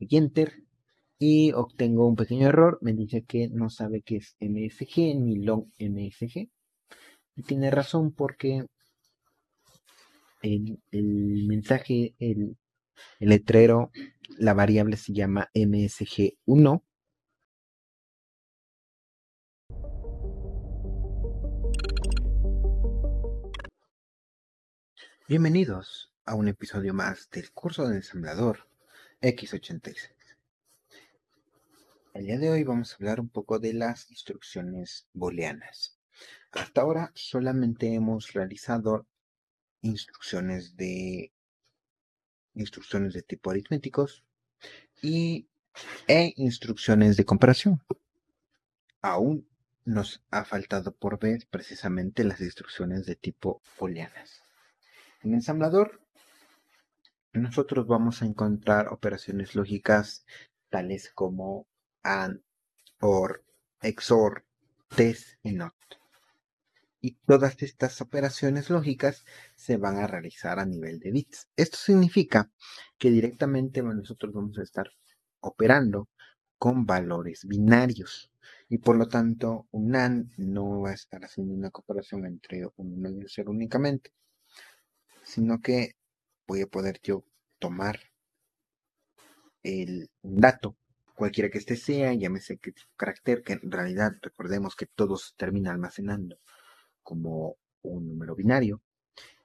Doy Enter y obtengo un pequeño error. Me dice que no sabe qué es MSG ni long MSG. Y tiene razón porque el, el mensaje, el, el letrero, la variable se llama MSG1. Bienvenidos a un episodio más del curso de ensamblador X86. El día de hoy vamos a hablar un poco de las instrucciones booleanas. Hasta ahora solamente hemos realizado instrucciones de instrucciones de tipo aritméticos y e instrucciones de comparación. Aún nos ha faltado por ver precisamente las instrucciones de tipo booleanas. En ensamblador, nosotros vamos a encontrar operaciones lógicas tales como AND, OR, XOR, TEST y NOT. Y todas estas operaciones lógicas se van a realizar a nivel de bits. Esto significa que directamente nosotros vamos a estar operando con valores binarios. Y por lo tanto, un AND no va a estar haciendo una comparación entre un 1 y un 0 únicamente, sino que voy a poder yo tomar el dato, cualquiera que este sea, llámese que carácter, que en realidad recordemos que todo se termina almacenando como un número binario.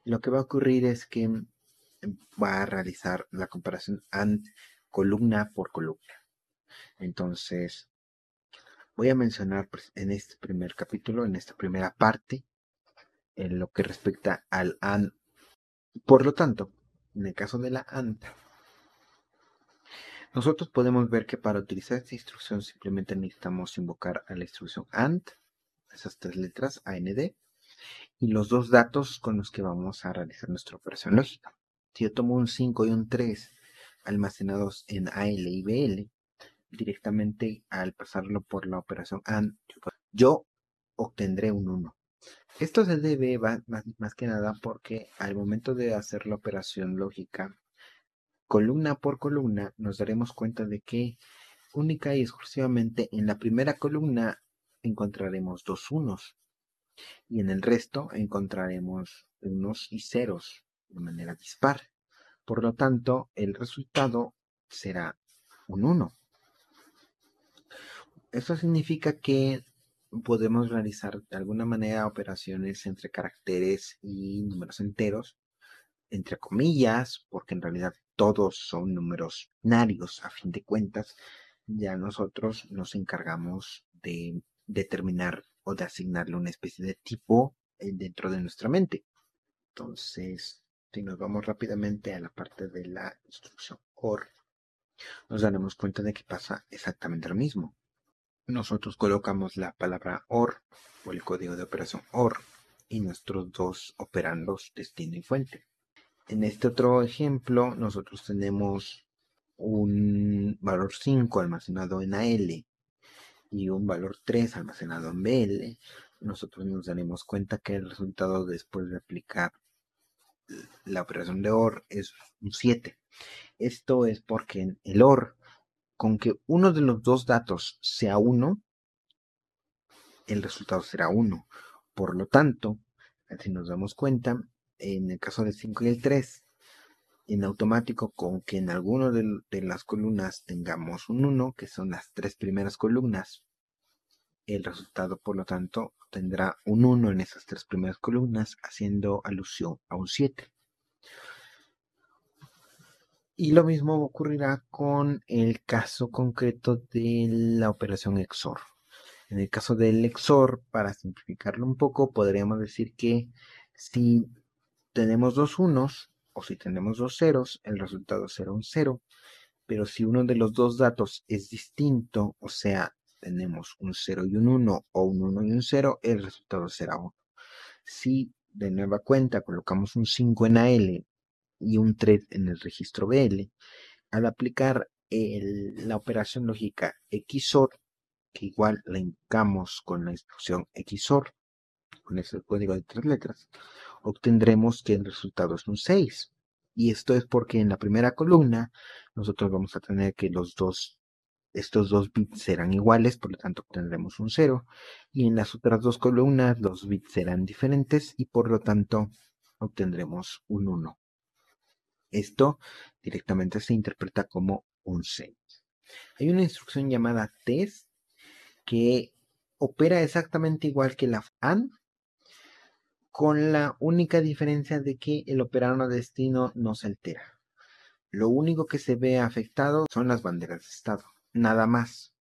Lo que va a ocurrir es que va a realizar la comparación AND columna por columna. Entonces, voy a mencionar pues, en este primer capítulo, en esta primera parte, en lo que respecta al AND por lo tanto, en el caso de la AND, nosotros podemos ver que para utilizar esta instrucción simplemente necesitamos invocar a la instrucción AND, esas tres letras AND, y los dos datos con los que vamos a realizar nuestra operación lógica. Si yo tomo un 5 y un 3 almacenados en AL y BL, directamente al pasarlo por la operación AND, yo obtendré un 1. Esto se debe más, que nada porque al momento de hacer la operación lógica, columna por columna, nos daremos cuenta de que única y exclusivamente en la primera columna encontraremos dos unos y en el resto encontraremos unos y ceros de manera dispar. Por lo tanto, el resultado será un 1. Eso significa que podemos realizar de alguna manera operaciones entre caracteres y números enteros, entre comillas, porque en realidad todos son números binarios a fin de cuentas. Ya nosotros nos encargamos de determinar o de asignarle una especie de tipo eh, dentro de nuestra mente. Entonces, si nos vamos rápidamente a la parte de la instrucción OR, nos daremos cuenta de que pasa exactamente lo mismo nosotros colocamos la palabra OR o el código de operación OR y nuestros dos operandos destino y fuente. En este otro ejemplo, nosotros tenemos un valor 5 almacenado en AL y un valor 3 almacenado en BL. Nosotros nos daremos cuenta que el resultado después de aplicar la operación de OR es un 7. Esto es porque el OR con que uno de los dos datos sea 1, el resultado será 1. Por lo tanto, si nos damos cuenta, en el caso del 5 y el 3, en automático con que en alguno de, de, las columnas tengamos un 1, que son las tres primeras columnas, el resultado por lo tanto tendrá un 1 en esas tres primeras columnas, haciendo alusión a un 7. Y lo mismo ocurrirá con el caso concreto de la operación XOR. En el caso del XOR, para simplificarlo un poco, podríamos decir que si tenemos dos unos o si tenemos dos ceros, el resultado será un cero. Pero si uno de los dos datos es distinto, o sea, tenemos un 0 y un 1 o un 1 y un 0, el resultado será 1. Si de nueva cuenta colocamos un 5 en AL y un thread en el registro BL, al aplicar la operación lógica XOR, que igual la invocamos con la instrucción XOR, con ese código de tres letras, obtendremos que el resultado es un 6. Y esto es porque en la primera columna nosotros vamos a tener que los dos, estos dos bits serán iguales, por lo tanto obtendremos un 0. Y en las otras dos columnas los bits serán diferentes y por lo tanto obtendremos un 1. Esto directamente se interpreta como un 6. Hay una instrucción llamada test que opera exactamente igual que la AND, con la única diferencia de que el operador destino no se altera. Lo único que se ve afectado son las banderas de estado, nada más.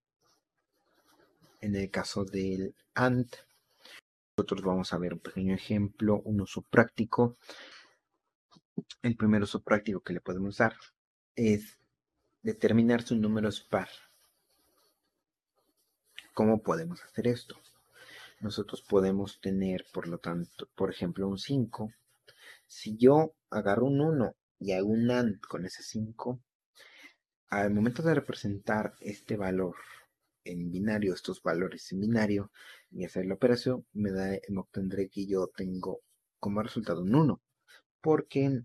En el caso del AND, nosotros vamos a ver un pequeño ejemplo, un uso práctico. El primer uso práctico que le podemos dar es determinar su número par. ¿Cómo podemos hacer esto? Nosotros podemos tener, por lo tanto, por ejemplo, un 5. Si yo agarro un 1 y hago un AND con ese 5, al momento de representar este valor en binario, estos valores en binario, y hacer la operación, me, da, me obtendré que yo tengo como resultado un 1, porque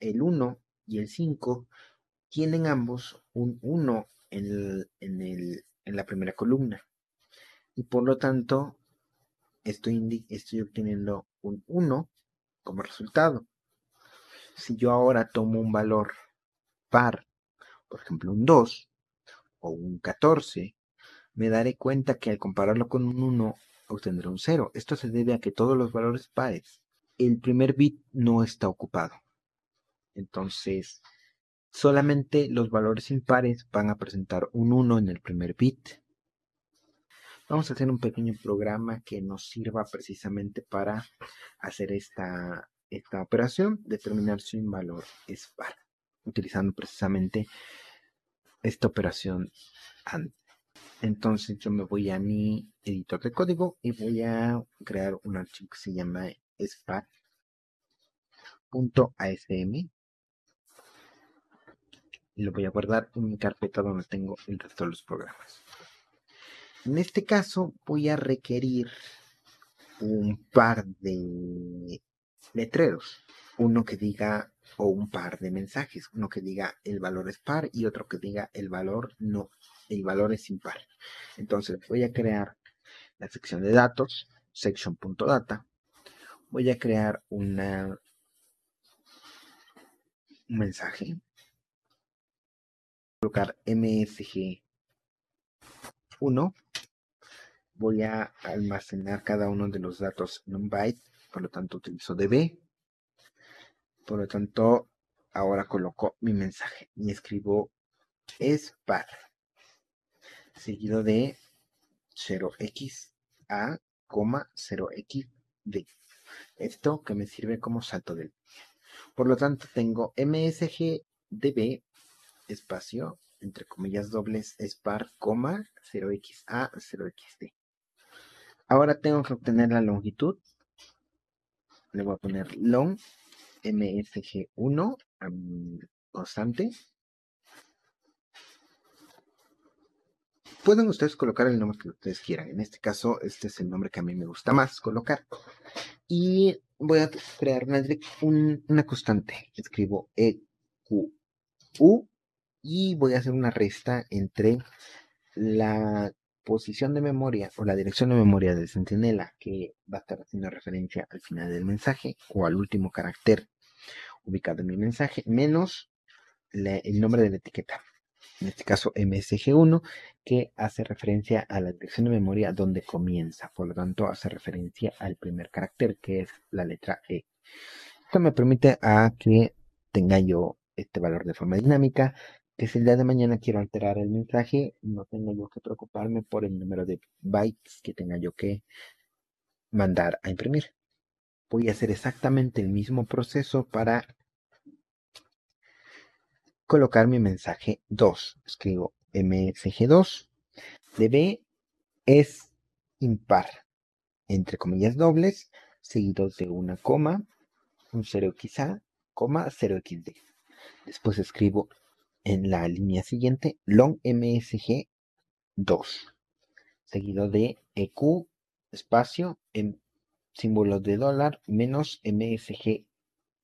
el 1 y el 5 tienen ambos un 1 en, en, en la primera columna y por lo tanto estoy, estoy obteniendo un 1 como resultado. Si yo ahora tomo un valor par, por ejemplo un 2 o un 14, me daré cuenta que al compararlo con un 1 obtendré un 0. Esto se debe a que todos los valores pares, el primer bit no está ocupado. Entonces, solamente los valores impares van a presentar un 1 en el primer bit Vamos a hacer un pequeño programa que nos sirva precisamente para hacer esta, esta operación, determinar si un valor es par, utilizando precisamente esta operación AND. Entonces yo me voy a mi editor de código y voy a crear un archivo que se llama spar.asm y lo voy a guardar en mi carpeta donde tengo el resto de los programas. En este caso voy a requerir un par de letreros, uno que diga o un par de mensajes, uno que diga el valor es par y otro que diga el valor no, el valor es impar. Entonces voy a crear la sección de datos, section.data. Voy a crear un mensaje. Colocar msg 1 voy a almacenar cada uno de los datos en un byte, por lo tanto utilizo db. Por lo tanto, ahora coloco mi mensaje y escribo es par seguido de 0xa, 0xd. Esto que me sirve como salto del. Por lo tanto, tengo msg db espacio entre comillas dobles es par, 0xa, 0xd. Ahora tengo que obtener la longitud. Le voy a poner long msg1 constante. Pueden ustedes colocar el nombre que ustedes quieran. En este caso, este es el nombre que a mí me gusta más colocar. Y voy a crear una, constante. Escribo EQU y voy a hacer una resta entre la posición de memoria o la dirección de memoria de Centinela que va a estar haciendo referencia al final del mensaje o al último carácter ubicado en mi mensaje menos el nombre de la etiqueta en este caso MSG1 que hace referencia a la dirección de memoria donde comienza por lo tanto hace referencia al primer carácter que es la letra E esto me permite a que tenga yo este valor de forma dinámica que si el día de mañana quiero alterar el mensaje, no tengo yo que preocuparme por el número de bytes que tenga yo que mandar a imprimir. Voy a hacer exactamente el mismo proceso para colocar mi mensaje 2. Escribo msg2 db es impar, entre comillas dobles, seguidos de una coma, un 0 quizá, coma 0xd. Después escribo en la línea siguiente long msg 2 seguido de eq espacio en símbolo de dólar menos msg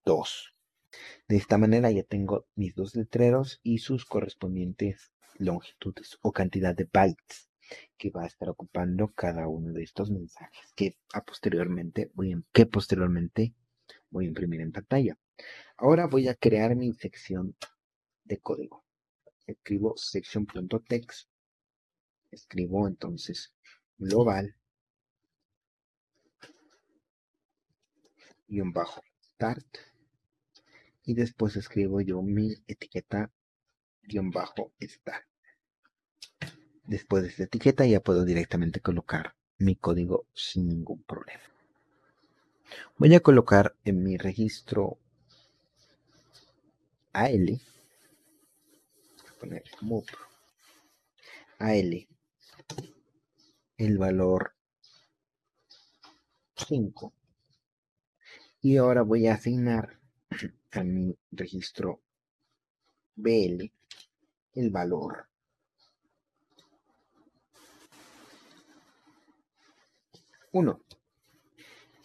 2 De esta manera ya tengo mis dos letreros y sus correspondientes longitudes o cantidad de bytes que va a estar ocupando cada uno de estos mensajes que a posteriormente voy a, imprimir en pantalla. Ahora voy a crear mi sección de código. Escribo section.text. Escribo entonces global y un bajo start y después escribo yo mi etiqueta guion bajo start después de esta etiqueta ya puedo directamente colocar mi código sin ningún problema. Voy a colocar en mi registro AL voy a poner AL el valor 5 y ahora voy a asignar a mi registro BL el valor uno.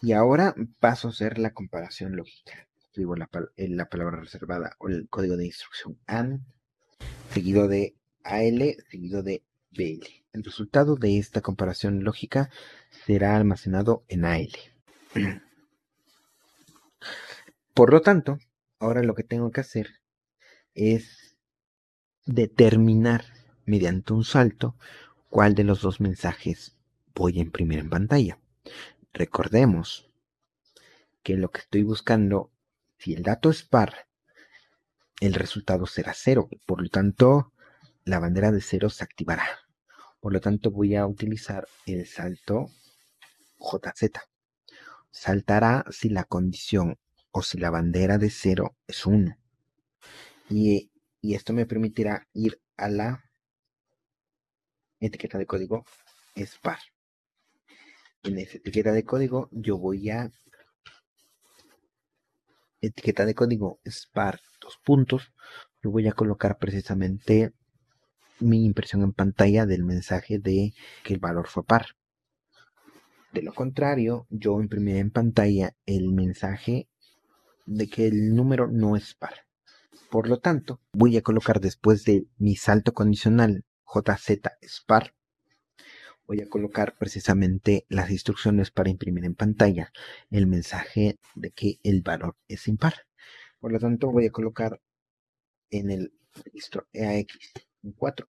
Y ahora paso a hacer la comparación lógica. Escribo la, la palabra reservada o el código de instrucción AND seguido de AL seguido de BL el resultado de esta comparación lógica será almacenado en AL Por lo tanto, ahora lo que tengo que hacer es determinar mediante un salto cuál de los dos mensajes voy a imprimir en pantalla. Recordemos que lo que estoy buscando, si el dato es par, el resultado será cero. Por lo tanto, la bandera de cero se activará. Por lo tanto, voy a utilizar el salto JZ. Saltará si la condición o si la bandera de 0 es 1. Y, esto me permitirá ir a la etiqueta de código SPAR. En esa etiqueta de código yo voy a etiqueta de código SPAR dos puntos. Yo voy a colocar precisamente mi impresión en pantalla del mensaje de que el valor fue par. De lo contrario, yo imprimiré en pantalla el mensaje de que el número no es par. Por lo tanto, voy a colocar después de mi salto condicional JZ es par, voy a colocar precisamente las instrucciones para imprimir en pantalla el mensaje de que el valor es impar. Por lo tanto, voy a colocar en el registro EAX un 4.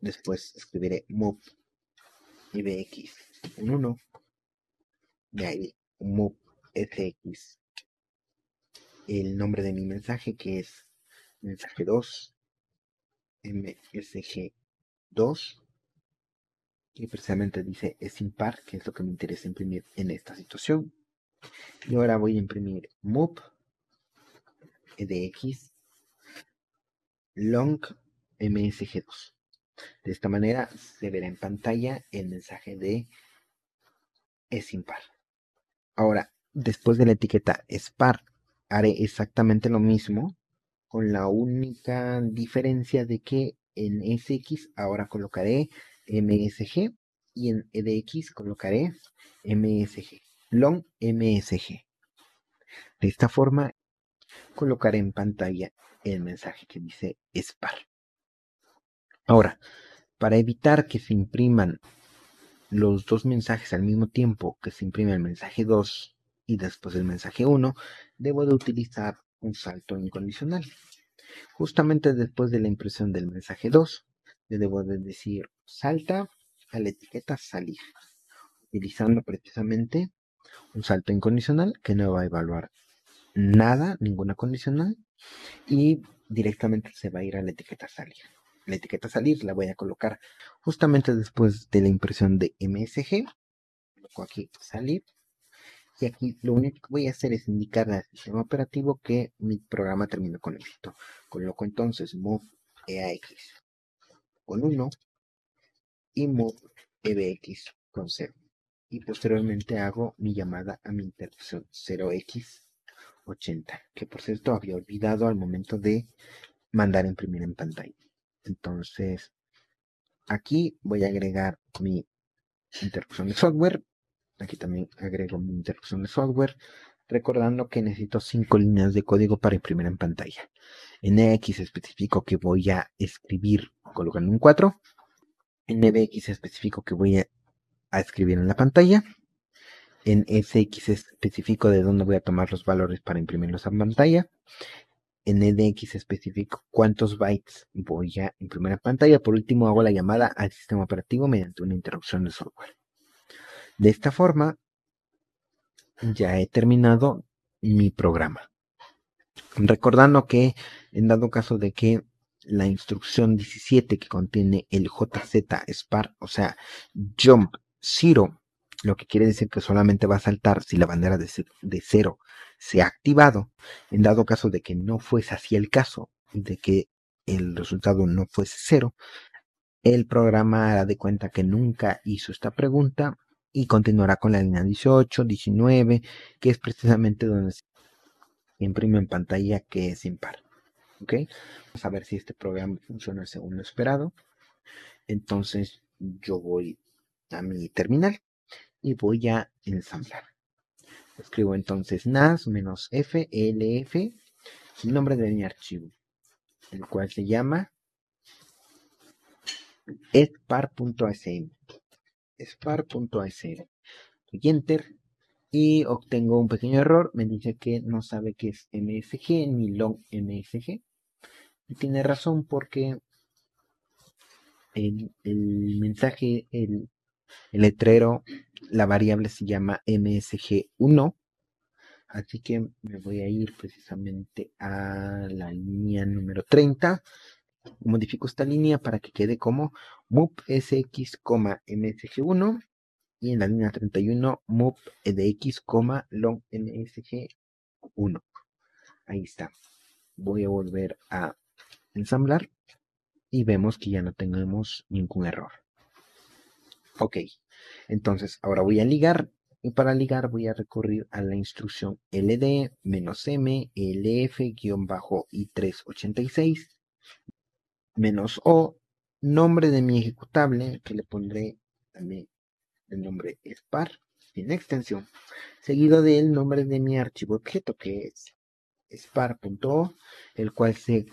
Después escribiré move IBX un 1. De ahí move SX el nombre de mi mensaje que es mensaje 2 MSG2 y precisamente dice es impar que es lo que me interesa imprimir en esta situación. Y ahora voy a imprimir move edx long msg2 de esta manera se verá en pantalla el mensaje de es impar ahora después de la etiqueta es par haré exactamente lo mismo con la única diferencia de que en SX ahora colocaré MSG y en EDX colocaré MSG, long MSG. De esta forma colocaré en pantalla el mensaje que dice SPAR. Ahora, para evitar que se impriman los dos mensajes al mismo tiempo que se imprime el mensaje 2 y después del mensaje 1, debo de utilizar un salto incondicional. Justamente después de la impresión del mensaje 2, le debo de decir salta a la etiqueta salir, utilizando precisamente un salto incondicional que no va a evaluar nada, ninguna condicional, y directamente se va a ir a la etiqueta salir. La etiqueta salir la voy a colocar justamente después de la impresión de MSG. Coloco aquí salir y aquí lo único que voy a hacer es indicar al sistema operativo que mi programa terminó con éxito. Coloco entonces move EAX con 1 y move EBX con 0. Y posteriormente hago mi llamada a mi interrupción 0x80, que por cierto había olvidado al momento de mandar imprimir en pantalla. Entonces, aquí voy a agregar mi interrupción de software Aquí también agrego mi interrupción de software. recordando que necesito cinco líneas de código para imprimir en pantalla. En X especifico que voy a escribir colocando un 4. En NBX especifico que voy a, escribir en la pantalla. En SX especifico de dónde voy a tomar los valores para imprimirlos en pantalla. En EDX especifico cuántos bytes voy a imprimir en pantalla. Por último, hago la llamada al sistema operativo mediante una interrupción de software. De esta forma, ya he terminado mi programa. Recordando que en dado caso de que la instrucción 17 que contiene el JZ SPAR, o sea, jump zero, lo que quiere decir que solamente va a saltar si la bandera de, cero se ha activado. En dado caso de que no fuese así el caso, de que el resultado no fuese cero, el programa hará de cuenta que nunca hizo esta pregunta y continuará con la línea 18, 19, que es precisamente donde se imprime en pantalla que es impar. ¿Ok? Vamos a ver si este programa funciona según lo esperado. Entonces yo voy a mi terminal y voy a ensamblar. Escribo entonces NAS menos FLF, el nombre de mi archivo, el cual se llama spar.sm spar.sr. Doy enter y obtengo un pequeño error. Me dice que no sabe qué es MSG ni long MSG. Y tiene razón porque el, mensaje, el, el letrero, la variable se llama MSG1. Así que me voy a ir precisamente a la línea número 30 modifico esta línea para que quede como move sx, msg1 y en la línea 31 move edx, long msg1. Ahí está. Voy a volver a ensamblar y vemos que ya no tenemos ningún error. Ok, entonces ahora voy a ligar y para ligar voy a recurrir a la instrucción ld-m lf-i386 menos o, nombre de mi ejecutable, que le pondré también el nombre spar, sin extensión, seguido del nombre de mi archivo objeto, que es spar.o, el cual se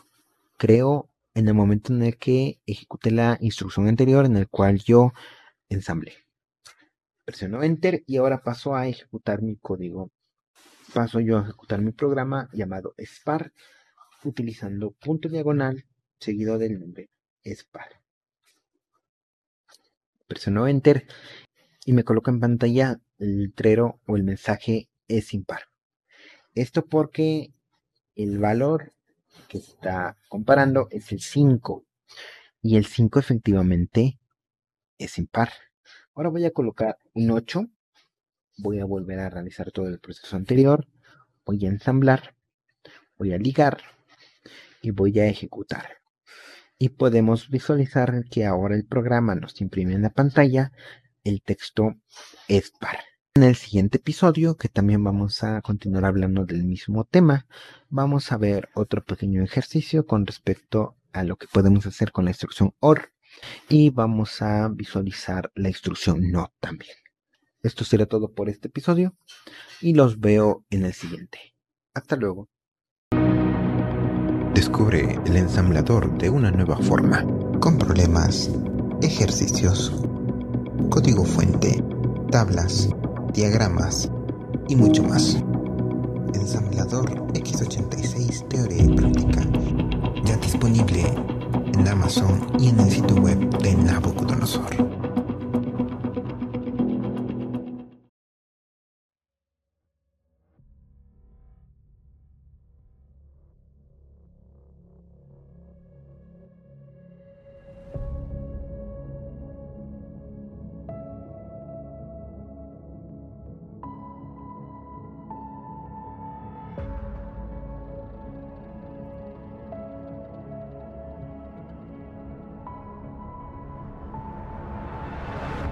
creó en el momento en el que ejecuté la instrucción anterior, en el cual yo ensamblé. Presiono Enter y ahora paso a ejecutar mi código. Paso yo a ejecutar mi programa llamado SPAR utilizando punto diagonal seguido del nombre es par. Presiono Enter y me coloca en pantalla el letrero o el mensaje es impar. Esto porque el valor que está comparando es el 5 y el 5 efectivamente es impar. Ahora voy a colocar un 8. Voy a volver a realizar todo el proceso anterior. Voy a ensamblar. Voy a ligar y voy a ejecutar y podemos visualizar que ahora el programa nos imprime en la pantalla el texto SPAR. En el siguiente episodio, que también vamos a continuar hablando del mismo tema, vamos a ver otro pequeño ejercicio con respecto a lo que podemos hacer con la instrucción OR y vamos a visualizar la instrucción NOT también. Esto será todo por este episodio y los veo en el siguiente. Hasta luego. Descubre el ensamblador de una nueva forma, con problemas, ejercicios, código fuente, tablas, diagramas y mucho más. Ensamblador X86 Teoría y Práctica, ya disponible en Amazon y en el sitio web de Nabucodonosor.